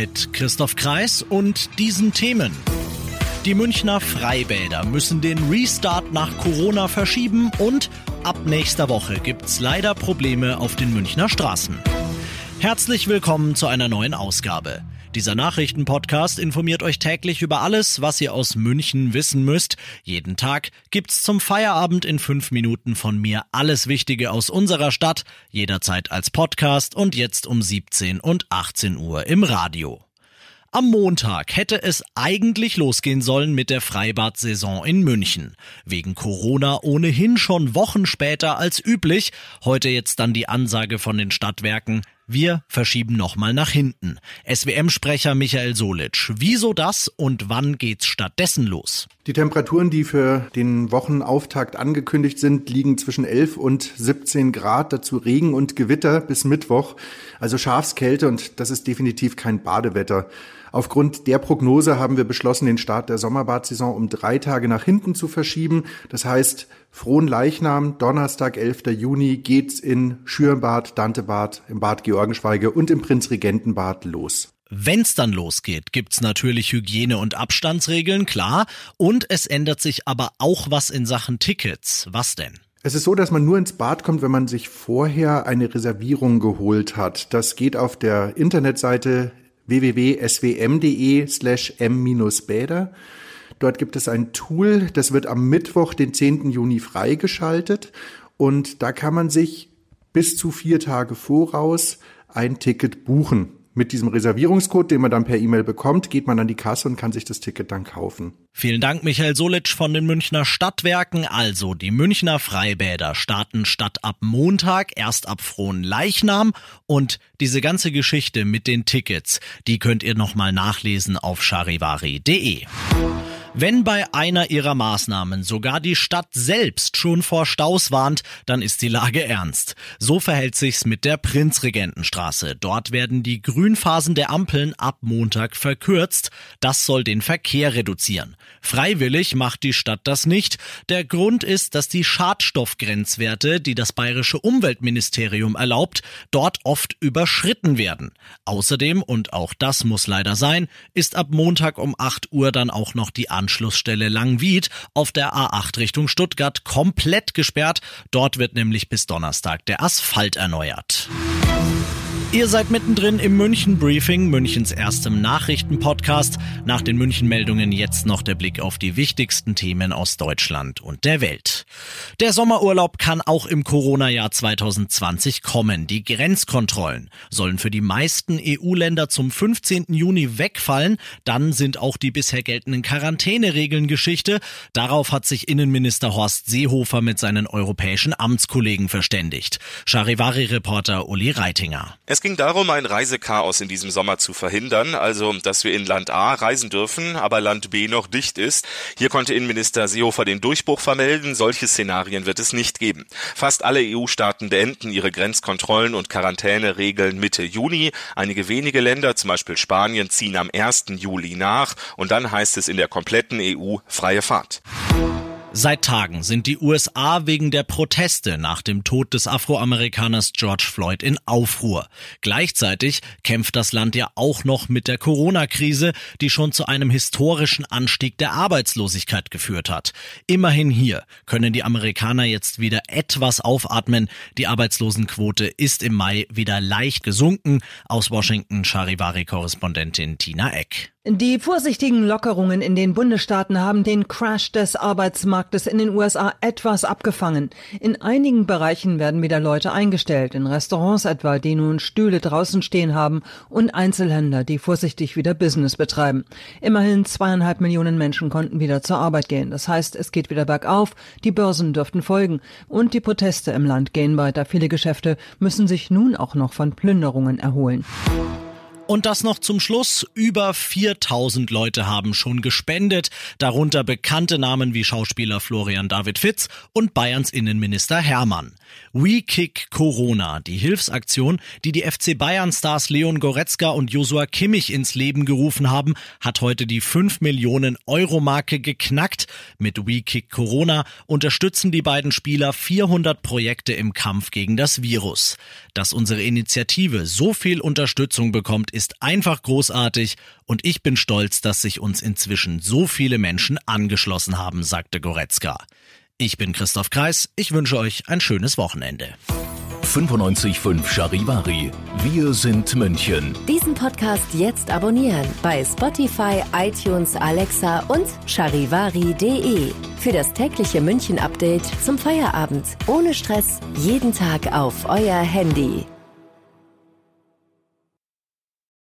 Mit Christoph Kreis und diesen Themen. Die Münchner Freibäder müssen den Restart nach Corona verschieben und ab nächster Woche gibt's leider Probleme auf den Münchner Straßen. Herzlich willkommen zu einer neuen Ausgabe. Dieser Nachrichtenpodcast informiert euch täglich über alles, was ihr aus München wissen müsst. Jeden Tag gibt's zum Feierabend in fünf Minuten von mir alles Wichtige aus unserer Stadt, jederzeit als Podcast und jetzt um 17 und 18 Uhr im Radio. Am Montag hätte es eigentlich losgehen sollen mit der Freibad-Saison in München. Wegen Corona ohnehin schon Wochen später als üblich. Heute jetzt dann die Ansage von den Stadtwerken. Wir verschieben nochmal nach hinten. SWM-Sprecher Michael Solic. Wieso das und wann geht's stattdessen los? Die Temperaturen, die für den Wochenauftakt angekündigt sind, liegen zwischen 11 und 17 Grad. Dazu Regen und Gewitter bis Mittwoch. Also Schafskälte und das ist definitiv kein Badewetter. Aufgrund der Prognose haben wir beschlossen, den Start der Sommerbadsaison um drei Tage nach hinten zu verschieben. Das heißt, frohen Leichnam, Donnerstag, 11. Juni, geht's in Schürenbad, Dantebad, im Bad Georgenschweige und im Prinzregentenbad los. Wenn's dann losgeht, gibt's natürlich Hygiene- und Abstandsregeln, klar. Und es ändert sich aber auch was in Sachen Tickets. Was denn? Es ist so, dass man nur ins Bad kommt, wenn man sich vorher eine Reservierung geholt hat. Das geht auf der Internetseite www.swm.de slash m-bäder. Dort gibt es ein Tool, das wird am Mittwoch, den 10. Juni freigeschaltet und da kann man sich bis zu vier Tage voraus ein Ticket buchen. Mit diesem Reservierungscode, den man dann per E-Mail bekommt, geht man an die Kasse und kann sich das Ticket dann kaufen. Vielen Dank, Michael Solic von den Münchner Stadtwerken. Also, die Münchner Freibäder starten statt ab Montag erst ab frohen Leichnam und diese ganze Geschichte mit den Tickets, die könnt ihr nochmal nachlesen auf charivari.de. Wenn bei einer ihrer Maßnahmen sogar die Stadt selbst schon vor Staus warnt, dann ist die Lage ernst. So verhält sich's mit der Prinzregentenstraße. Dort werden die Grünphasen der Ampeln ab Montag verkürzt. Das soll den Verkehr reduzieren. Freiwillig macht die Stadt das nicht. Der Grund ist, dass die Schadstoffgrenzwerte, die das bayerische Umweltministerium erlaubt, dort oft überschritten werden. Außerdem, und auch das muss leider sein, ist ab Montag um 8 Uhr dann auch noch die Anschlussstelle Langwied auf der A8 Richtung Stuttgart komplett gesperrt. Dort wird nämlich bis Donnerstag der Asphalt erneuert. Ihr seid mittendrin im München Briefing, Münchens erstem Nachrichtenpodcast. Nach den München Meldungen jetzt noch der Blick auf die wichtigsten Themen aus Deutschland und der Welt. Der Sommerurlaub kann auch im Corona-Jahr 2020 kommen. Die Grenzkontrollen sollen für die meisten EU-Länder zum 15. Juni wegfallen. Dann sind auch die bisher geltenden Quarantäneregeln Geschichte. Darauf hat sich Innenminister Horst Seehofer mit seinen europäischen Amtskollegen verständigt. Charivari-Reporter Uli Reitinger. Es ging darum, ein Reisechaos in diesem Sommer zu verhindern, also dass wir in Land A reisen dürfen, aber Land B noch dicht ist. Hier konnte Innenminister Seehofer den Durchbruch vermelden. Solche Szenarien wird es nicht geben. Fast alle EU-Staaten beenden ihre Grenzkontrollen und Quarantäneregeln Mitte Juni. Einige wenige Länder, zum Beispiel Spanien, ziehen am 1. Juli nach und dann heißt es in der kompletten EU freie Fahrt. Seit Tagen sind die USA wegen der Proteste nach dem Tod des Afroamerikaners George Floyd in Aufruhr. Gleichzeitig kämpft das Land ja auch noch mit der Corona-Krise, die schon zu einem historischen Anstieg der Arbeitslosigkeit geführt hat. Immerhin hier können die Amerikaner jetzt wieder etwas aufatmen. Die Arbeitslosenquote ist im Mai wieder leicht gesunken. Aus Washington Charivari-Korrespondentin Tina Eck. Die vorsichtigen Lockerungen in den Bundesstaaten haben den Crash des Arbeitsmarktes in den USA etwas abgefangen. In einigen Bereichen werden wieder Leute eingestellt, in Restaurants etwa, die nun Stühle draußen stehen haben und Einzelhändler, die vorsichtig wieder Business betreiben. Immerhin zweieinhalb Millionen Menschen konnten wieder zur Arbeit gehen. Das heißt, es geht wieder bergauf, die Börsen dürften folgen und die Proteste im Land gehen weiter. Viele Geschäfte müssen sich nun auch noch von Plünderungen erholen. Und das noch zum Schluss. Über 4000 Leute haben schon gespendet, darunter bekannte Namen wie Schauspieler Florian David Fitz und Bayerns Innenminister Hermann. We Kick Corona, die Hilfsaktion, die die FC Bayern Stars Leon Goretzka und Josua Kimmich ins Leben gerufen haben, hat heute die 5 Millionen Euro Marke geknackt. Mit We Kick Corona unterstützen die beiden Spieler 400 Projekte im Kampf gegen das Virus. Dass unsere Initiative so viel Unterstützung bekommt, ist einfach großartig und ich bin stolz, dass sich uns inzwischen so viele Menschen angeschlossen haben, sagte Goretzka. Ich bin Christoph Kreis, ich wünsche euch ein schönes Wochenende. 95.5 Charivari. Wir sind München. Diesen Podcast jetzt abonnieren bei Spotify, iTunes, Alexa und charivari.de. Für das tägliche München-Update zum Feierabend. Ohne Stress, jeden Tag auf euer Handy.